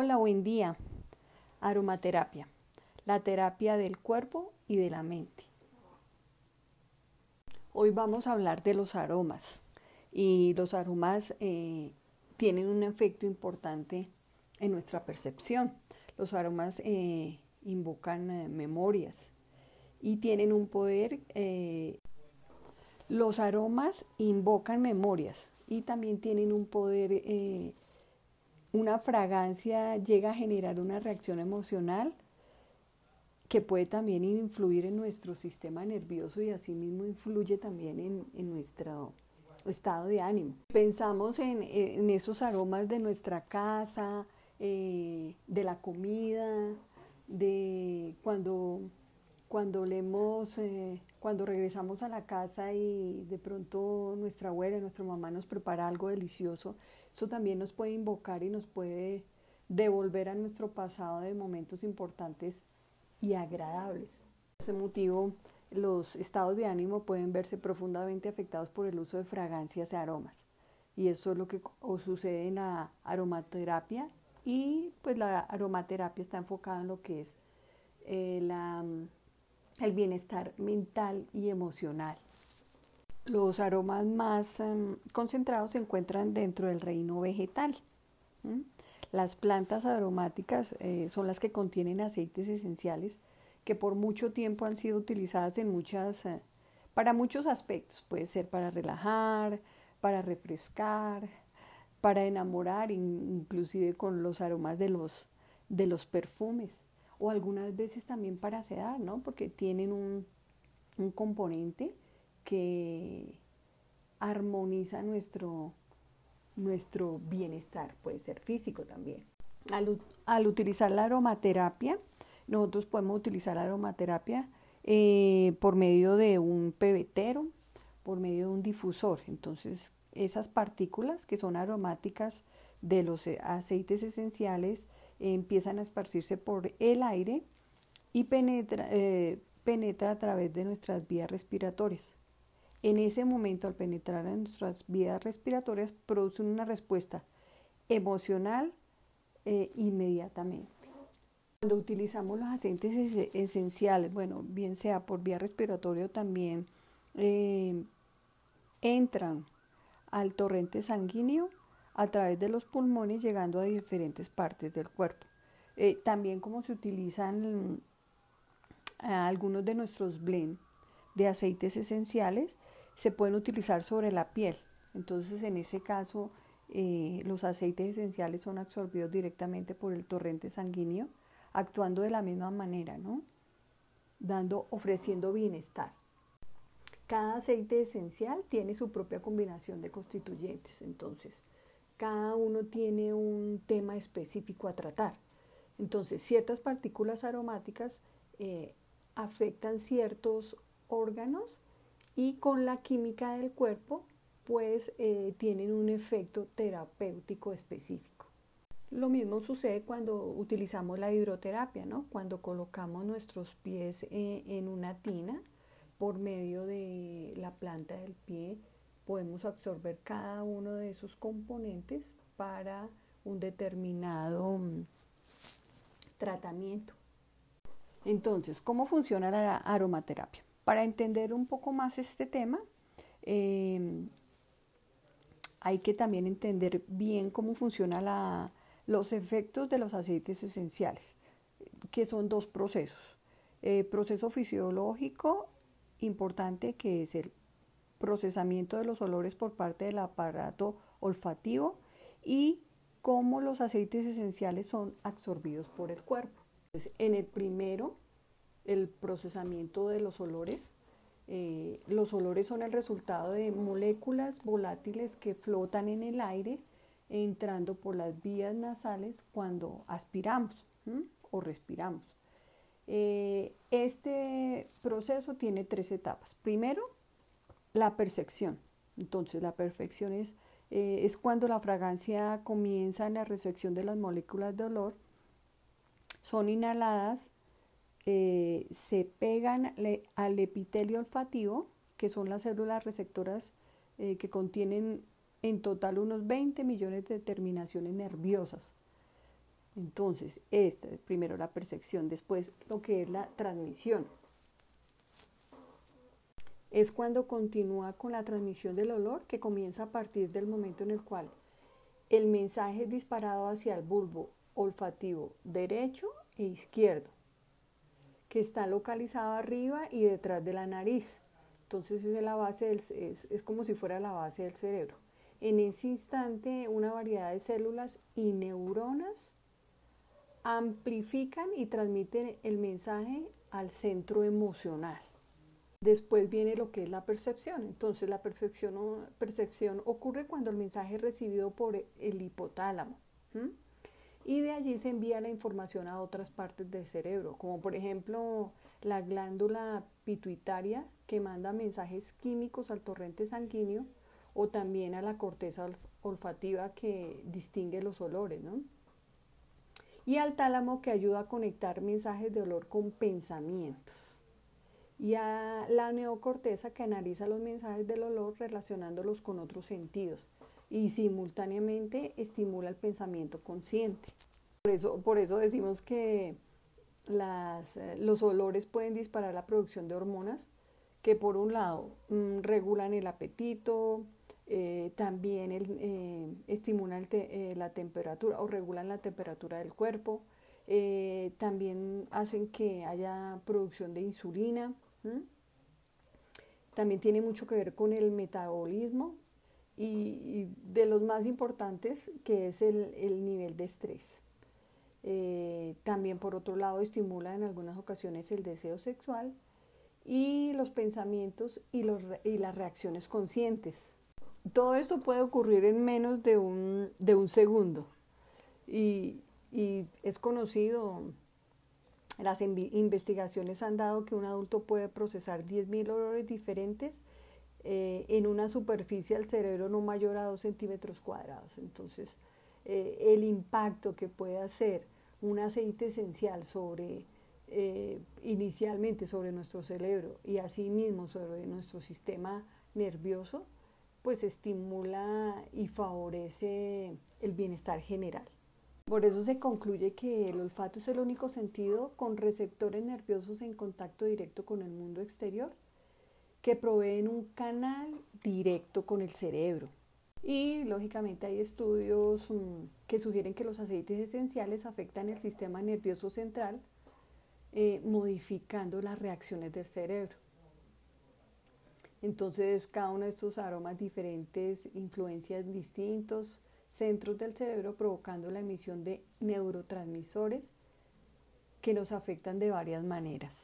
Hola, buen día. Aromaterapia, la terapia del cuerpo y de la mente. Hoy vamos a hablar de los aromas y los aromas eh, tienen un efecto importante en nuestra percepción. Los aromas eh, invocan eh, memorias y tienen un poder. los aromas invocan memorias y también tienen un poder una fragancia llega a generar una reacción emocional que puede también influir en nuestro sistema nervioso y asimismo influye también en, nuestro estado de ánimo. Pensamos en, esos aromas de nuestra casa, eh, de la comida, de cuando, cuando leemos, eh, cuando regresamos a la casa y de pronto nuestra abuela, nuestra mamá nos prepara algo delicioso eso también nos puede invocar y nos puede devolver a nuestro pasado de momentos importantes y agradables. Por ese motivo, los estados de ánimo pueden verse profundamente afectados por el uso de fragancias y aromas. Y eso es lo que sucede en la aromaterapia y pues la aromaterapia está enfocada en lo que es eh, el bienestar mental y emocional. Los aromas más em, concentrados se encuentran dentro del reino vegetal. Las plantas aromáticas eh, son las que contienen aceites esenciales que por mucho tiempo han sido utilizadas en muchas, eh, para muchos aspectos. Puede ser para relajar, para refrescar, para enamorar, inclusive con los aromas de los, de los perfumes. O algunas veces también para sedar, ¿no? Porque tienen un, un componente que armoniza nuestro, nuestro bienestar, puede ser físico también. Al, utilizar la aromaterapia, nosotros podemos utilizar la aromaterapia eh, por medio de un pebetero, por medio de un difusor. Entonces, esas partículas que son aromáticas de los eh, aceites esenciales empiezan a esparcirse por el aire y penetra, eh, penetra a través de nuestras vías respiratorias. En ese momento, al penetrar en nuestras vías respiratorias, producen una respuesta emocional eh, inmediatamente. Cuando utilizamos los aceites esenciales, bueno, bien sea por vía respiratoria también eh, entran al torrente sanguíneo a través de los pulmones llegando a diferentes partes del cuerpo. Eh, también como se utilizan algunos de nuestros blends de aceites esenciales, se pueden utilizar sobre la piel. Entonces, en ese caso, eh, los aceites esenciales son absorbidos directamente por el torrente sanguíneo, actuando de la misma manera, ¿no? Dando, ofreciendo bienestar. Cada aceite esencial tiene su propia combinación de constituyentes, entonces cada uno tiene un tema específico a tratar. Entonces, ciertas partículas aromáticas eh, afectan ciertos órganos y con la química del cuerpo pues eh, tienen un efecto terapéutico específico. Lo mismo sucede cuando utilizamos la hidroterapia, ¿no? cuando colocamos nuestros pies eh, en una tina por medio de la planta del pie podemos absorber cada uno de esos componentes para un determinado mm, tratamiento. Entonces, ¿cómo funciona la aromaterapia? Para entender un poco más este tema, em, hay que también entender bien cómo funcionan los efectos de los aceites esenciales, que son dos procesos. El proceso fisiológico importante que es el procesamiento de los olores por parte del aparato olfativo y cómo los aceites esenciales son absorbidos por el cuerpo. en el primero el procesamiento de los olores. Eh, los olores son el resultado de moléculas volátiles que flotan en el aire entrando por las vías nasales cuando aspiramos o respiramos. Eh, este proceso tiene tres etapas. Primero, la percepción. Entonces, la percepción es, eh, es cuando la fragancia comienza en la recepción de las moléculas de olor. Son inhaladas eh, se pegan al epitelio olfativo, que son las células receptoras eh, que contienen en total unos 20 millones de terminaciones nerviosas. Entonces, esta es primero la percepción, después lo que es la transmisión. Es cuando continúa con la transmisión del olor que comienza a partir del momento en el cual el mensaje es disparado hacia el bulbo olfativo derecho e izquierdo, que está localizado arriba y detrás de la nariz. Entonces es, la base es como si fuera la base del cerebro. En ese instante, una variedad de células y neuronas amplifican y transmiten el mensaje al centro emocional. Después viene lo que es la percepción. Entonces la percepción, percepción ocurre cuando el mensaje es recibido por el hipotálamo. Y de allí se envía la información a otras partes del cerebro, como por ejemplo la glándula pituitaria que manda mensajes químicos al torrente sanguíneo o también a la corteza olfativa que distingue los olores. Y al tálamo que ayuda a conectar mensajes de olor con pensamientos y a la neocorteza que analiza los mensajes del olor relacionándolos con otros sentidos y simultáneamente estimula el pensamiento consciente. Por eso, por eso decimos que las, eh, los olores pueden disparar la producción de hormonas que por un lado mm, regulan el apetito, eh, también eh, estimulan la temperatura o regulan la temperatura del cuerpo, también hacen que haya producción de insulina, también tiene mucho que ver con el metabolismo y, de los más importantes que es el, nivel de estrés. Eh, también por otro lado estimula en algunas ocasiones el deseo sexual y los pensamientos y, los, y las reacciones conscientes. Todo esto puede ocurrir en menos de un, de un segundo y, y es conocido las investigaciones han dado que un adulto puede procesar 10.000 olores diferentes eh, en una superficie del cerebro no mayor a 2 centímetros cuadrados. Entonces, eh, el impacto que puede hacer un aceite esencial sobre, eh, inicialmente sobre nuestro cerebro y asimismo sobre nuestro sistema nervioso, pues estimula y favorece el bienestar general. Por eso se concluye que el olfato es el único sentido con receptores nerviosos en contacto directo con el mundo exterior que proveen un canal directo con el cerebro. Y lógicamente hay estudios mm, que sugieren que los aceites esenciales afectan el sistema nervioso central, eh, modificando las reacciones del cerebro. Entonces, cada uno de estos aromas diferentes, influencias distintos, centros del cerebro provocando la emisión de neurotransmisores que nos afectan de varias maneras.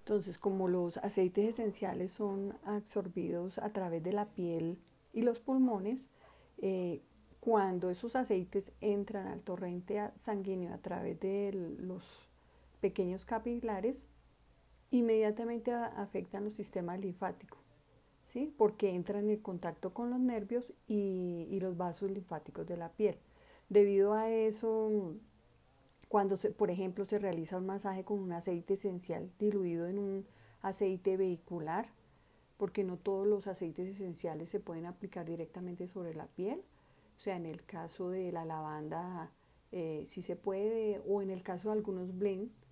Entonces, como los aceites esenciales son absorbidos a través de la piel y los pulmones, eh, cuando esos aceites entran al torrente sanguíneo a través de los pequeños capilares, inmediatamente afectan los sistemas linfáticos ¿sí? porque entran en contacto con los nervios y, los vasos linfáticos de la piel. Debido a eso, cuando, se, por ejemplo, se realiza un masaje con un aceite esencial diluido en un aceite vehicular, porque no todos los aceites esenciales se pueden aplicar directamente sobre la piel, o sea, en el caso de la lavanda eh, sí se puede, o en el caso de algunos blends,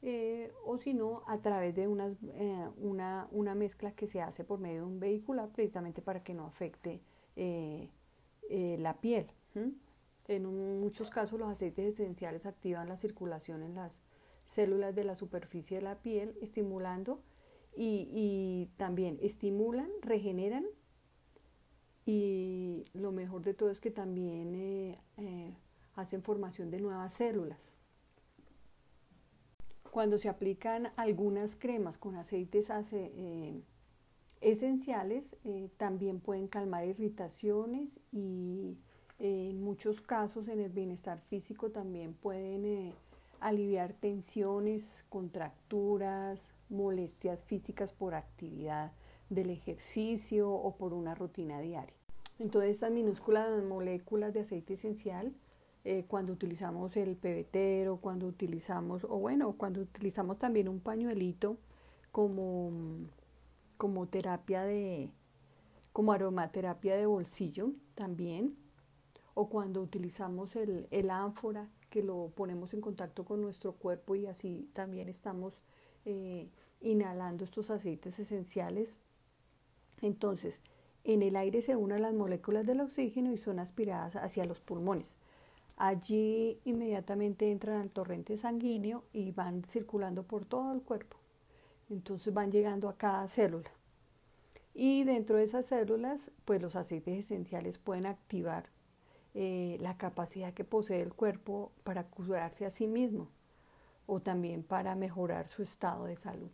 eh, o si no, a través de eh, una, mezcla que se hace por medio de un vehicular precisamente para que no afecte eh, la piel. En muchos casos los aceites esenciales activan la circulación en las células de la superficie de la piel, estimulando y, y también estimulan, regeneran y lo mejor de todo es que también hacen formación de nuevas células. Cuando se aplican algunas cremas con aceites eh, esenciales, eh, también pueden calmar irritaciones y eh, en muchos casos en el bienestar físico también pueden aliviar tensiones, contracturas, molestias físicas por actividad del ejercicio o por una rutina diaria. Entonces estas minúsculas moléculas de aceite esencial eh, cuando utilizamos el pebetero, cuando utilizamos, o bueno, cuando utilizamos también un pañuelito como, como terapia de, como aromaterapia de bolsillo también, o cuando utilizamos el, el ánfora, que lo ponemos en contacto con nuestro cuerpo y así también estamos eh, inhalando estos aceites esenciales. Entonces, en el aire se unen las moléculas del oxígeno y son aspiradas hacia los pulmones. Allí inmediatamente entran al torrente sanguíneo y van circulando por todo el cuerpo. Entonces van llegando a cada célula. Y dentro de esas células, pues los aceites esenciales pueden activar eh, la capacidad que posee el cuerpo para curarse a sí mismo o también para mejorar su estado de salud.